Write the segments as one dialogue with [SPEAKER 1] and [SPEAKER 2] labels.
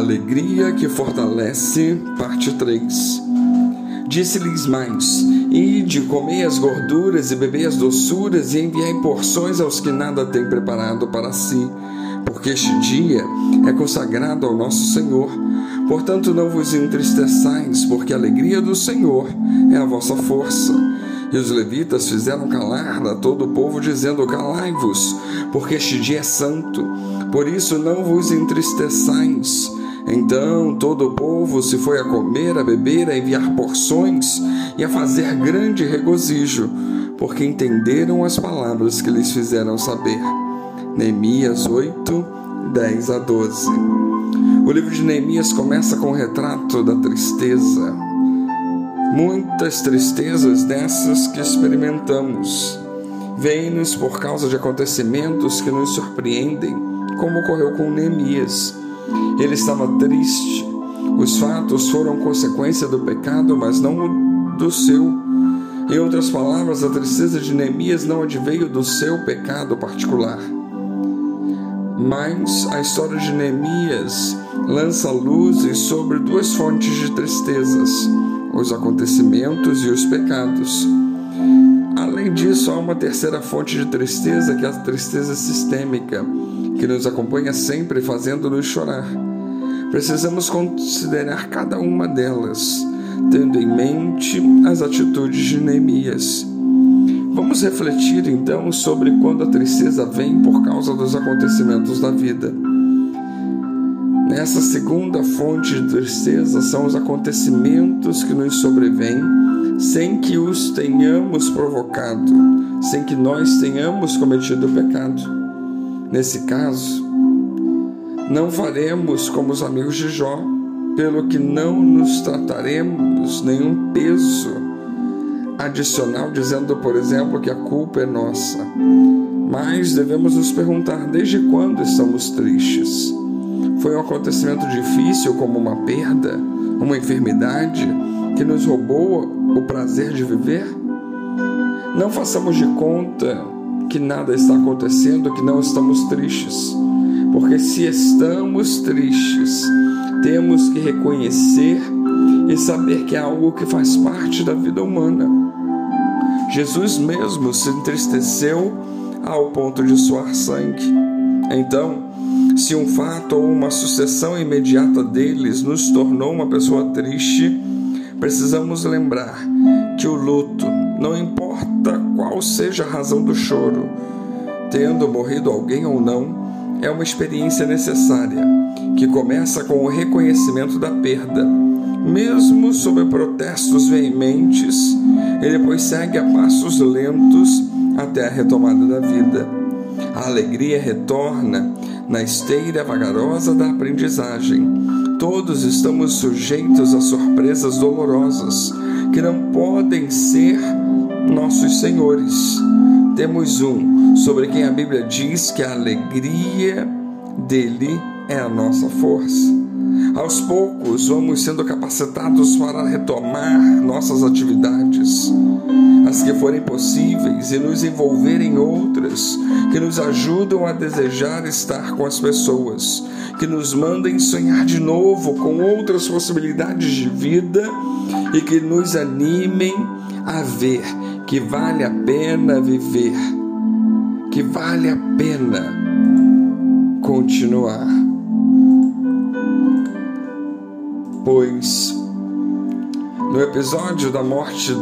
[SPEAKER 1] alegria que fortalece, parte 3. Disse-lhes mais: Ide, comei as gorduras e bebei as doçuras, e enviai porções aos que nada têm preparado para si, porque este dia é consagrado ao nosso Senhor. Portanto, não vos entristeçais, porque a alegria do Senhor é a vossa força. E os levitas fizeram calar a todo o povo, dizendo: Calai-vos, porque este dia é santo. Por isso não vos entristeçais. Então todo o povo se foi a comer, a beber, a enviar porções e a fazer grande regozijo, porque entenderam as palavras que lhes fizeram saber. Neemias 8, 10 a 12. O livro de Neemias começa com o retrato da tristeza. Muitas tristezas dessas que experimentamos vêm-nos por causa de acontecimentos que nos surpreendem, como ocorreu com Neemias. Ele estava triste. Os fatos foram consequência do pecado, mas não do seu. Em outras palavras, a tristeza de Neemias não adveio do seu pecado particular. Mas a história de Neemias lança luzes sobre duas fontes de tristezas: os acontecimentos e os pecados. Além disso, há uma terceira fonte de tristeza, que é a tristeza sistêmica, que nos acompanha sempre fazendo-nos chorar. Precisamos considerar cada uma delas, tendo em mente as atitudes de Neemias. Vamos refletir então sobre quando a tristeza vem por causa dos acontecimentos da vida. Nessa segunda fonte de tristeza são os acontecimentos que nos sobrevêm sem que os tenhamos provocado, sem que nós tenhamos cometido pecado. Nesse caso, não faremos como os amigos de Jó, pelo que não nos trataremos nenhum peso adicional, dizendo, por exemplo, que a culpa é nossa. Mas devemos nos perguntar desde quando estamos tristes. Foi um acontecimento difícil, como uma perda, uma enfermidade, que nos roubou o prazer de viver? Não façamos de conta que nada está acontecendo, que não estamos tristes. Porque se estamos tristes, temos que reconhecer e saber que é algo que faz parte da vida humana. Jesus mesmo se entristeceu ao ponto de suar sangue. Então, se um fato ou uma sucessão imediata deles nos tornou uma pessoa triste, precisamos lembrar que o luto, não importa qual seja a razão do choro, tendo morrido alguém ou não, é uma experiência necessária que começa com o reconhecimento da perda. Mesmo sob protestos veementes, ele depois segue a passos lentos até a retomada da vida. A alegria retorna na esteira vagarosa da aprendizagem. Todos estamos sujeitos a surpresas dolorosas que não podem ser nossos senhores. Temos um sobre quem a Bíblia diz que a alegria dele é a nossa força. Aos poucos, vamos sendo capacitados para retomar nossas atividades, as que forem possíveis, e nos envolver em outras que nos ajudam a desejar estar com as pessoas, que nos mandem sonhar de novo com outras possibilidades de vida e que nos animem a ver que vale a pena viver, que vale a pena continuar. Pois no episódio da morte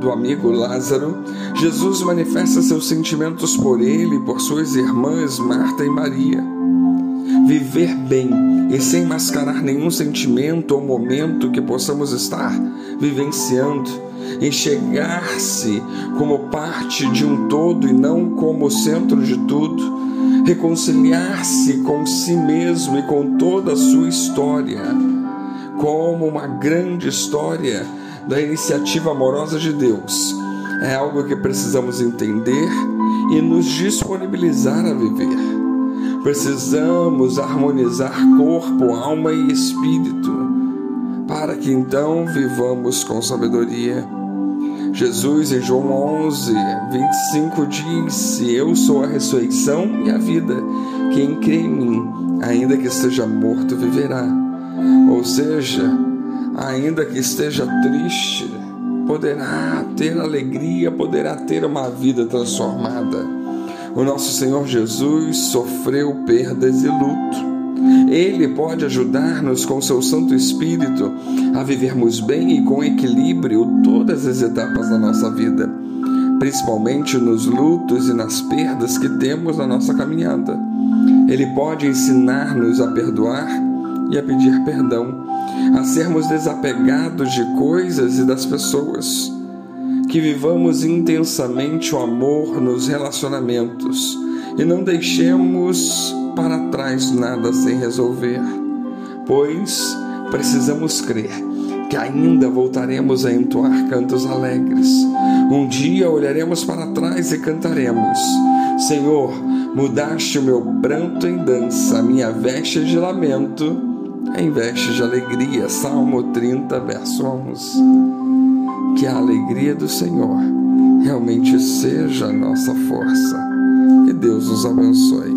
[SPEAKER 1] do amigo Lázaro, Jesus manifesta seus sentimentos por ele e por suas irmãs Marta e Maria. Viver bem e sem mascarar nenhum sentimento ou momento que possamos estar vivenciando, enxergar-se como parte de um todo e não como centro de tudo, reconciliar-se com si mesmo e com toda a sua história, como uma grande história da iniciativa amorosa de Deus. É algo que precisamos entender e nos disponibilizar a viver. Precisamos harmonizar corpo, alma e espírito para que então vivamos com sabedoria. Jesus em João 11, 25 disse: Eu sou a ressurreição e a vida. Quem crê em mim, ainda que esteja morto, viverá. Ou seja, ainda que esteja triste, poderá ter alegria, poderá ter uma vida transformada. O nosso Senhor Jesus sofreu perdas e luto. Ele pode ajudar-nos com seu Santo Espírito a vivermos bem e com equilíbrio todas as etapas da nossa vida, principalmente nos lutos e nas perdas que temos na nossa caminhada. Ele pode ensinar-nos a perdoar e a pedir perdão, a sermos desapegados de coisas e das pessoas, que vivamos intensamente o amor nos relacionamentos e não deixemos para trás nada sem resolver, pois precisamos crer que ainda voltaremos a entoar cantos alegres. Um dia olharemos para trás e cantaremos: Senhor, mudaste o meu pranto em dança, minha veste de lamento em veste de alegria. Salmo 30, verso 11. Que a alegria do Senhor realmente seja a nossa força. Que Deus nos abençoe.